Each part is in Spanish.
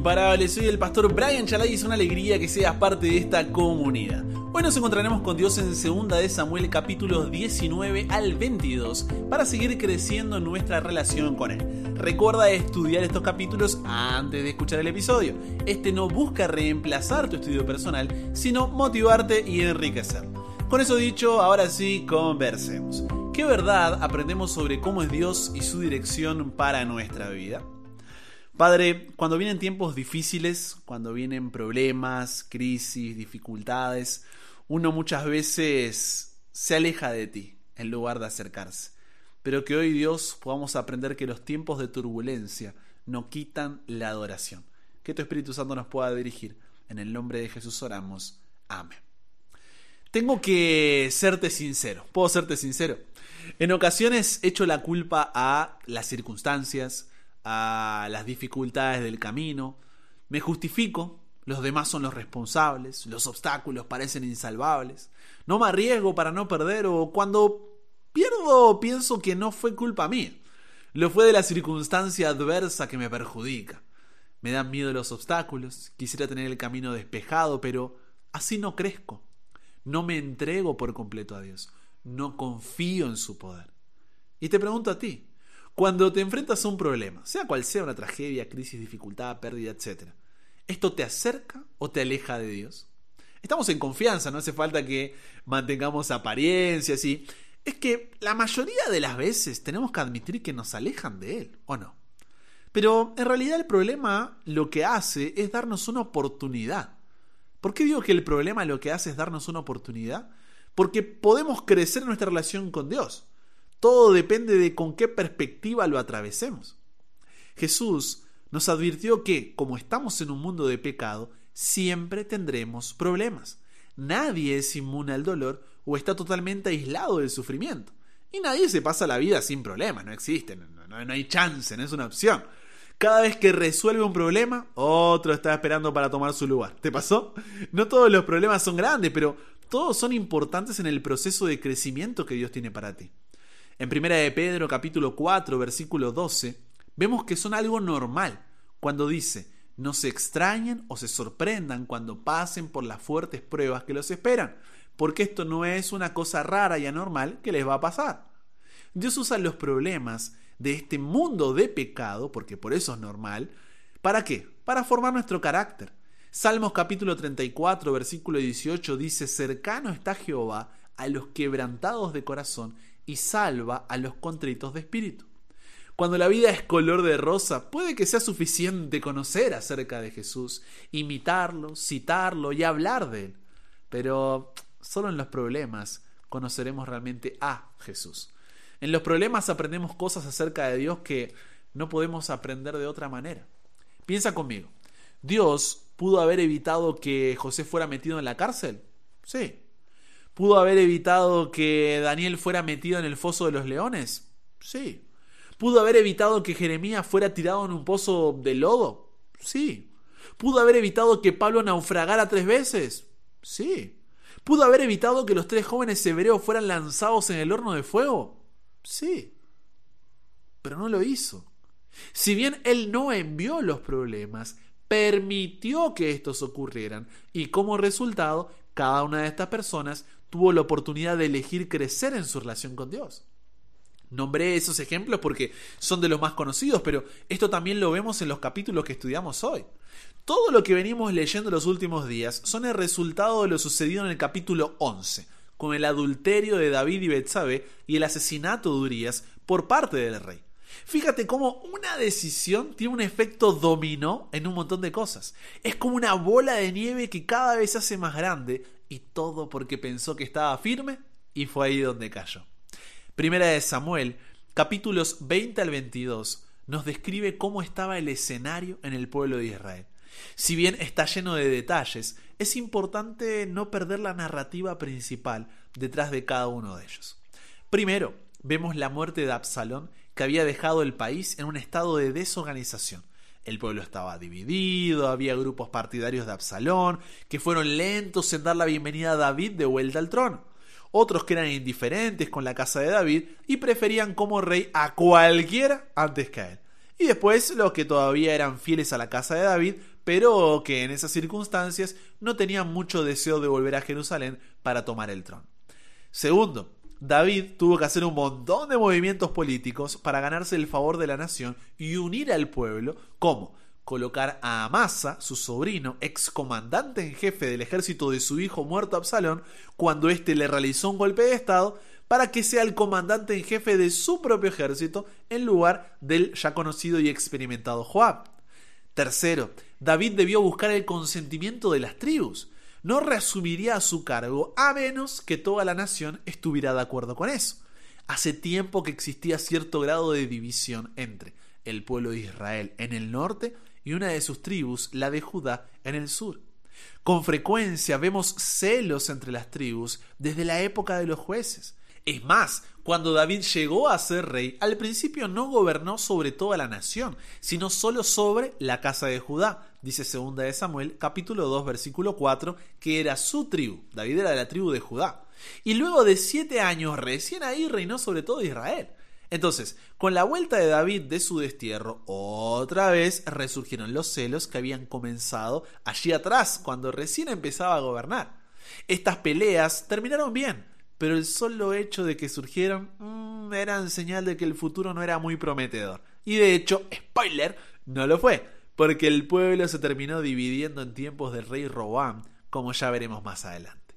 imparables, soy el pastor Brian Chalai y es una alegría que seas parte de esta comunidad. Hoy nos encontraremos con Dios en 2 de Samuel capítulos 19 al 22 para seguir creciendo en nuestra relación con Él. Recuerda estudiar estos capítulos antes de escuchar el episodio. Este no busca reemplazar tu estudio personal, sino motivarte y enriquecer. Con eso dicho, ahora sí, conversemos. ¿Qué verdad aprendemos sobre cómo es Dios y su dirección para nuestra vida? Padre, cuando vienen tiempos difíciles, cuando vienen problemas, crisis, dificultades, uno muchas veces se aleja de ti en lugar de acercarse. Pero que hoy Dios podamos aprender que los tiempos de turbulencia no quitan la adoración. Que tu Espíritu Santo nos pueda dirigir. En el nombre de Jesús oramos. Amén. Tengo que serte sincero. ¿Puedo serte sincero? En ocasiones echo la culpa a las circunstancias, a las dificultades del camino, me justifico, los demás son los responsables, los obstáculos parecen insalvables, no me arriesgo para no perder o cuando pierdo pienso que no fue culpa mía, lo fue de la circunstancia adversa que me perjudica. Me dan miedo los obstáculos, quisiera tener el camino despejado, pero así no crezco. No me entrego por completo a Dios, no confío en su poder. Y te pregunto a ti, cuando te enfrentas a un problema, sea cual sea una tragedia, crisis, dificultad, pérdida, etc., ¿esto te acerca o te aleja de Dios? Estamos en confianza, no hace falta que mantengamos apariencias y... Es que la mayoría de las veces tenemos que admitir que nos alejan de Él, ¿o no? Pero en realidad el problema lo que hace es darnos una oportunidad. ¿Por qué digo que el problema lo que hace es darnos una oportunidad? Porque podemos crecer en nuestra relación con Dios. Todo depende de con qué perspectiva lo atravesemos. Jesús nos advirtió que, como estamos en un mundo de pecado, siempre tendremos problemas. Nadie es inmune al dolor o está totalmente aislado del sufrimiento. Y nadie se pasa la vida sin problemas, no existen, no, hay chance, no es una opción. Cada vez que resuelve un problema, otro está esperando para tomar su lugar. ¿Te pasó? No todos los problemas son grandes, pero todos son importantes en el proceso de crecimiento que Dios tiene para ti. En Primera de Pedro capítulo 4 versículo 12 vemos que son algo normal cuando dice no se extrañen o se sorprendan cuando pasen por las fuertes pruebas que los esperan, porque esto no es una cosa rara y anormal que les va a pasar. Dios usa los problemas de este mundo de pecado, porque por eso es normal, ¿para qué? Para formar nuestro carácter. Salmos capítulo 34, versículo 18 dice, cercano está Jehová a los quebrantados de corazón y salva a los contritos de espíritu. Cuando la vida es color de rosa, puede que sea suficiente conocer acerca de Jesús, imitarlo, citarlo y hablar de él. Pero solo en los problemas conoceremos realmente a Jesús. En los problemas aprendemos cosas acerca de Dios que no podemos aprender de otra manera. Piensa conmigo, ¿Dios pudo haber evitado que José fuera metido en la cárcel? Sí, ¿Pudo haber evitado que Daniel fuera metido en el foso de los leones? Sí. ¿Pudo haber evitado que Jeremías fuera tirado en un pozo de lodo? Sí. ¿Pudo haber evitado que Pablo naufragara tres veces? Sí. ¿Pudo haber evitado que los tres jóvenes hebreos fueran lanzados en el horno de fuego? Sí. Pero no lo hizo. Si bien él no envió los problemas, permitió que estos ocurrieran y como resultado cada una de estas personas tuvo la oportunidad de elegir crecer en su relación con Dios. Nombré esos ejemplos porque son de los más conocidos, pero esto también lo vemos en los capítulos que estudiamos hoy. Todo lo que venimos leyendo los últimos días son el resultado de lo sucedido en el capítulo 11, con el adulterio de David y Betsabé y el asesinato de Urias por parte del rey. Fíjate cómo una decisión tiene un efecto dominó en un montón de cosas. Es como una bola de nieve que cada vez se hace más grande y todo porque pensó que estaba firme y fue ahí donde cayó. Primera de Samuel, capítulos 20 al 22, nos describe cómo estaba el escenario en el pueblo de Israel. Si bien está lleno de detalles, es importante no perder la narrativa principal detrás de cada uno de ellos. Primero, vemos la muerte de Absalón que había dejado el país en un estado de desorganización. El pueblo estaba dividido, había grupos partidarios de Absalón, que fueron lentos en dar la bienvenida a David de vuelta al trono. Otros que eran indiferentes con la casa de David y preferían como rey a cualquiera antes que a él. Y después los que todavía eran fieles a la casa de David, pero que en esas circunstancias no tenía mucho deseo de volver a Jerusalén para tomar el trono. Segundo, David tuvo que hacer un montón de movimientos políticos para ganarse el favor de la nación y unir al pueblo, como colocar a Amasa, su sobrino, ex comandante en jefe del ejército de su hijo muerto Absalón, cuando éste le realizó un golpe de estado, para que sea el comandante en jefe de su propio ejército en lugar del ya conocido y experimentado Joab. Tercero, David debió buscar el consentimiento de las tribus no reasumiría a su cargo a menos que toda la nación estuviera de acuerdo con eso. Hace tiempo que existía cierto grado de división entre el pueblo de Israel en el norte y una de sus tribus, la de Judá, en el sur. Con frecuencia vemos celos entre las tribus desde la época de los jueces. Es más, cuando David llegó a ser rey, al principio no gobernó sobre toda la nación, sino solo sobre la casa de Judá. Dice segunda de Samuel, capítulo 2, versículo 4, que era su tribu. David era de la tribu de Judá. Y luego de siete años, recién ahí reinó sobre todo Israel. Entonces, con la vuelta de David de su destierro, otra vez resurgieron los celos que habían comenzado allí atrás, cuando recién empezaba a gobernar. Estas peleas terminaron bien, pero el solo hecho de que surgieron mm, era señal de que el futuro no era muy prometedor. Y de hecho, spoiler, no lo fue, porque el pueblo se terminó dividiendo en tiempos del rey Robán, como ya veremos más adelante.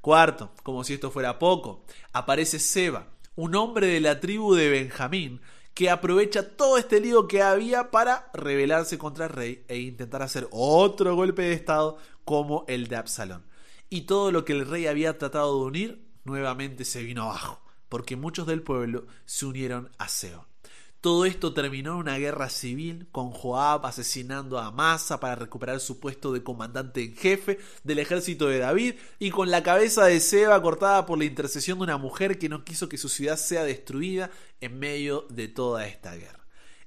Cuarto, como si esto fuera poco, aparece Seba, un hombre de la tribu de Benjamín, que aprovecha todo este lío que había para rebelarse contra el rey e intentar hacer otro golpe de estado como el de Absalón. Y todo lo que el rey había tratado de unir nuevamente se vino abajo, porque muchos del pueblo se unieron a Seo. Todo esto terminó en una guerra civil, con Joab asesinando a Amasa para recuperar su puesto de comandante en jefe del ejército de David, y con la cabeza de Seba cortada por la intercesión de una mujer que no quiso que su ciudad sea destruida en medio de toda esta guerra.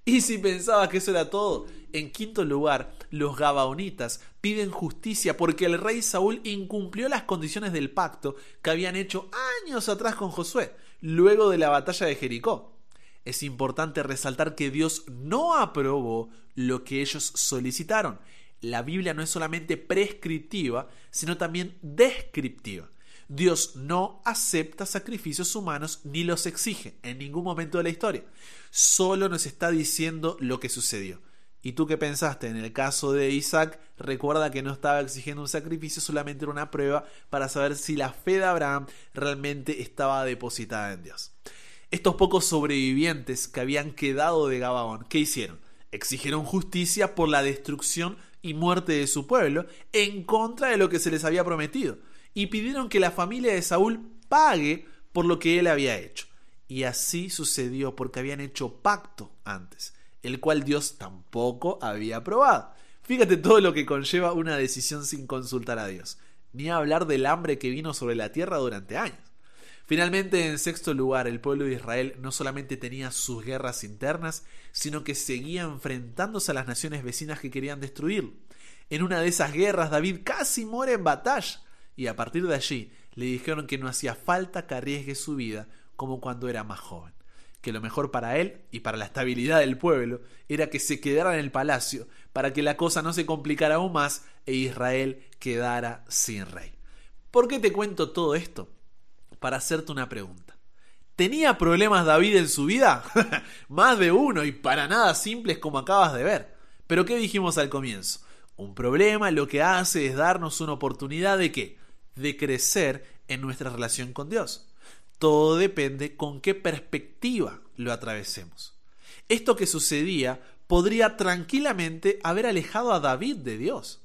Y si pensabas que eso era todo, en quinto lugar, los Gabaonitas piden justicia porque el rey Saúl incumplió las condiciones del pacto que habían hecho años atrás con Josué, luego de la batalla de Jericó. Es importante resaltar que Dios no aprobó lo que ellos solicitaron. La Biblia no es solamente prescriptiva, sino también descriptiva. Dios no acepta sacrificios humanos ni los exige en ningún momento de la historia. Solo nos está diciendo lo que sucedió. ¿Y tú qué pensaste? En el caso de Isaac, recuerda que no estaba exigiendo un sacrificio, solamente era una prueba para saber si la fe de Abraham realmente estaba depositada en Dios. Estos pocos sobrevivientes que habían quedado de Gabaón, ¿qué hicieron? Exigieron justicia por la destrucción y muerte de su pueblo en contra de lo que se les había prometido y pidieron que la familia de Saúl pague por lo que él había hecho. Y así sucedió porque habían hecho pacto antes, el cual Dios tampoco había aprobado. Fíjate todo lo que conlleva una decisión sin consultar a Dios, ni hablar del hambre que vino sobre la tierra durante años. Finalmente, en sexto lugar, el pueblo de Israel no solamente tenía sus guerras internas, sino que seguía enfrentándose a las naciones vecinas que querían destruirlo. En una de esas guerras, David casi muere en batalla, y a partir de allí le dijeron que no hacía falta que arriesgue su vida como cuando era más joven, que lo mejor para él y para la estabilidad del pueblo era que se quedara en el palacio para que la cosa no se complicara aún más e Israel quedara sin rey. ¿Por qué te cuento todo esto? Para hacerte una pregunta. ¿Tenía problemas David en su vida? más de uno y para nada simples como acabas de ver. Pero ¿qué dijimos al comienzo? Un problema lo que hace es darnos una oportunidad de qué? De crecer en nuestra relación con Dios. Todo depende con qué perspectiva lo atravesemos. Esto que sucedía podría tranquilamente haber alejado a David de Dios.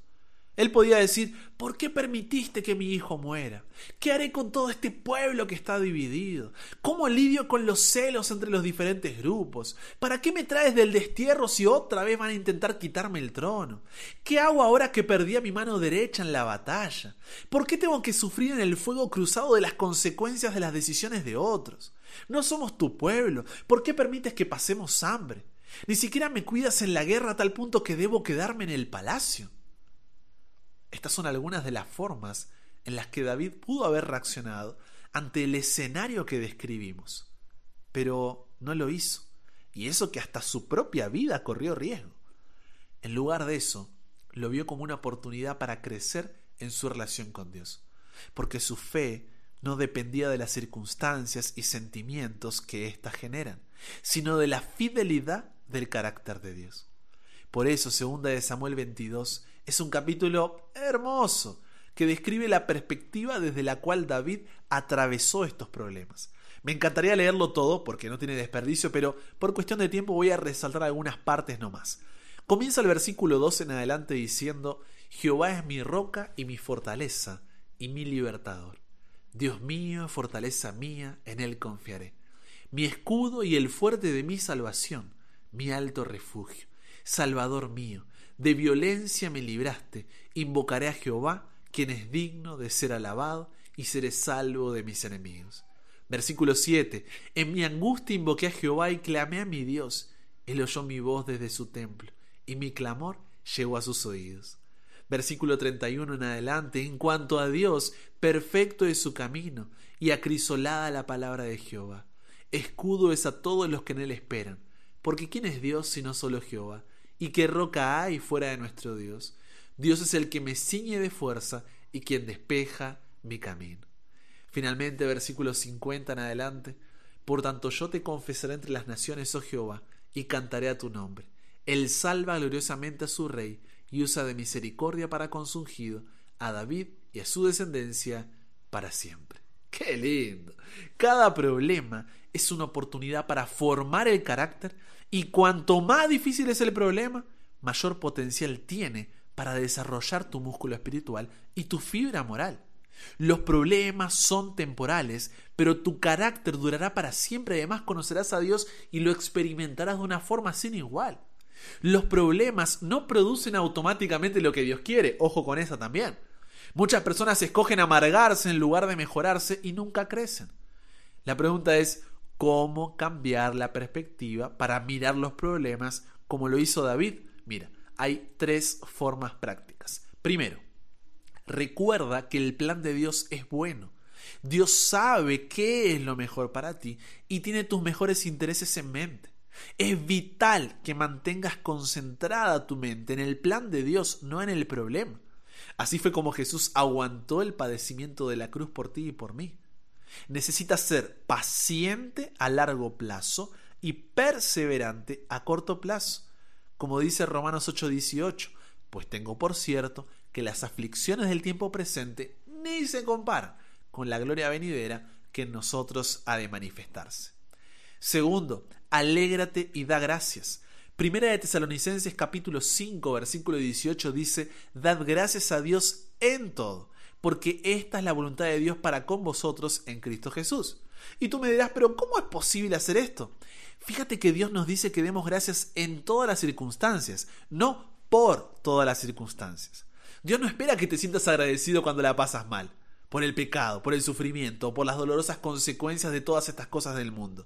Él podía decir, ¿por qué permitiste que mi hijo muera? ¿Qué haré con todo este pueblo que está dividido? ¿Cómo lidio con los celos entre los diferentes grupos? ¿Para qué me traes del destierro si otra vez van a intentar quitarme el trono? ¿Qué hago ahora que perdí a mi mano derecha en la batalla? ¿Por qué tengo que sufrir en el fuego cruzado de las consecuencias de las decisiones de otros? No somos tu pueblo. ¿Por qué permites que pasemos hambre? Ni siquiera me cuidas en la guerra a tal punto que debo quedarme en el palacio. Estas son algunas de las formas en las que David pudo haber reaccionado ante el escenario que describimos. Pero no lo hizo. Y eso que hasta su propia vida corrió riesgo. En lugar de eso, lo vio como una oportunidad para crecer en su relación con Dios, porque su fe no dependía de las circunstancias y sentimientos que éstas generan, sino de la fidelidad del carácter de Dios. Por eso, segunda de Samuel 22 es un capítulo hermoso que describe la perspectiva desde la cual David atravesó estos problemas. Me encantaría leerlo todo porque no tiene desperdicio, pero por cuestión de tiempo voy a resaltar algunas partes nomás. Comienza el versículo 2 en adelante diciendo, Jehová es mi roca y mi fortaleza y mi libertador. Dios mío, fortaleza mía, en él confiaré. Mi escudo y el fuerte de mi salvación, mi alto refugio. Salvador mío, de violencia me libraste, invocaré a Jehová, quien es digno de ser alabado, y seré salvo de mis enemigos. Versículo 7. En mi angustia invoqué a Jehová y clamé a mi Dios. Él oyó mi voz desde su templo, y mi clamor llegó a sus oídos. Versículo 31 en adelante. En cuanto a Dios, perfecto es su camino, y acrisolada la palabra de Jehová. Escudo es a todos los que en él esperan. Porque ¿quién es Dios sino solo Jehová? ¿Y qué roca hay fuera de nuestro Dios? Dios es el que me ciñe de fuerza y quien despeja mi camino. Finalmente, versículo 50 en adelante. Por tanto yo te confesaré entre las naciones, oh Jehová, y cantaré a tu nombre. Él salva gloriosamente a su rey y usa de misericordia para con su a David y a su descendencia para siempre. ¡Qué lindo! Cada problema es una oportunidad para formar el carácter y cuanto más difícil es el problema, mayor potencial tiene para desarrollar tu músculo espiritual y tu fibra moral. Los problemas son temporales, pero tu carácter durará para siempre. Además, conocerás a Dios y lo experimentarás de una forma sin igual. Los problemas no producen automáticamente lo que Dios quiere. Ojo con eso también. Muchas personas escogen amargarse en lugar de mejorarse y nunca crecen. La pregunta es, ¿cómo cambiar la perspectiva para mirar los problemas como lo hizo David? Mira, hay tres formas prácticas. Primero, recuerda que el plan de Dios es bueno. Dios sabe qué es lo mejor para ti y tiene tus mejores intereses en mente. Es vital que mantengas concentrada tu mente en el plan de Dios, no en el problema. Así fue como Jesús aguantó el padecimiento de la cruz por ti y por mí. Necesitas ser paciente a largo plazo y perseverante a corto plazo. Como dice Romanos 8:18, pues tengo por cierto que las aflicciones del tiempo presente ni se comparan con la gloria venidera que en nosotros ha de manifestarse. Segundo, alégrate y da gracias. Primera de Tesalonicenses capítulo 5 versículo 18 dice, Dad gracias a Dios en todo, porque esta es la voluntad de Dios para con vosotros en Cristo Jesús. Y tú me dirás, pero ¿cómo es posible hacer esto? Fíjate que Dios nos dice que demos gracias en todas las circunstancias, no por todas las circunstancias. Dios no espera que te sientas agradecido cuando la pasas mal, por el pecado, por el sufrimiento, por las dolorosas consecuencias de todas estas cosas del mundo.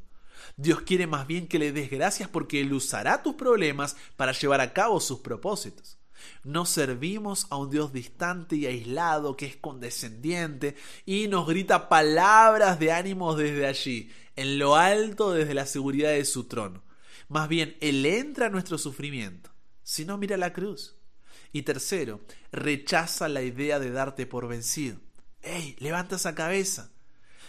Dios quiere más bien que le des gracias porque Él usará tus problemas para llevar a cabo sus propósitos. No servimos a un Dios distante y aislado que es condescendiente y nos grita palabras de ánimo desde allí, en lo alto desde la seguridad de su trono. Más bien, Él entra a nuestro sufrimiento. Si no, mira la cruz. Y tercero, rechaza la idea de darte por vencido. ¡Ey! Levanta esa cabeza.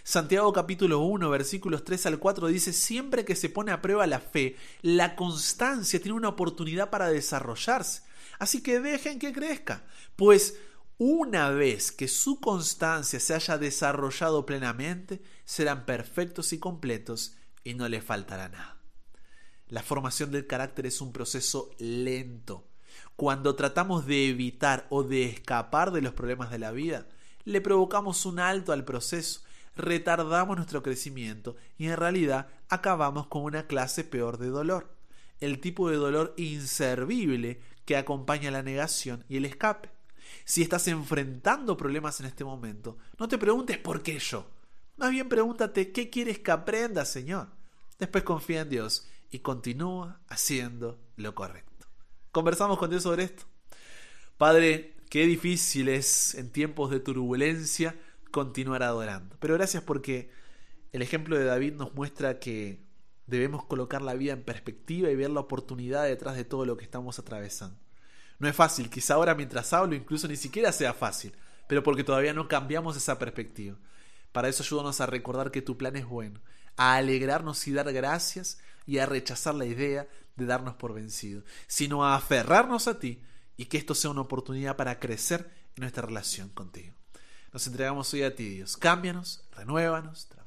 Santiago capítulo 1 versículos 3 al 4 dice, siempre que se pone a prueba la fe, la constancia tiene una oportunidad para desarrollarse. Así que dejen que crezca, pues una vez que su constancia se haya desarrollado plenamente, serán perfectos y completos y no le faltará nada. La formación del carácter es un proceso lento. Cuando tratamos de evitar o de escapar de los problemas de la vida, le provocamos un alto al proceso retardamos nuestro crecimiento y en realidad acabamos con una clase peor de dolor, el tipo de dolor inservible que acompaña la negación y el escape. Si estás enfrentando problemas en este momento, no te preguntes por qué yo. Más bien pregúntate qué quieres que aprenda, Señor. Después confía en Dios y continúa haciendo lo correcto. Conversamos con Dios sobre esto. Padre, qué difícil es en tiempos de turbulencia continuar adorando. Pero gracias porque el ejemplo de David nos muestra que debemos colocar la vida en perspectiva y ver la oportunidad detrás de todo lo que estamos atravesando. No es fácil, quizá ahora mientras hablo incluso ni siquiera sea fácil, pero porque todavía no cambiamos esa perspectiva. Para eso ayúdanos a recordar que tu plan es bueno, a alegrarnos y dar gracias y a rechazar la idea de darnos por vencido, sino a aferrarnos a ti y que esto sea una oportunidad para crecer en nuestra relación contigo. Nos entregamos hoy a ti, Dios. Cámbianos, renuévanos,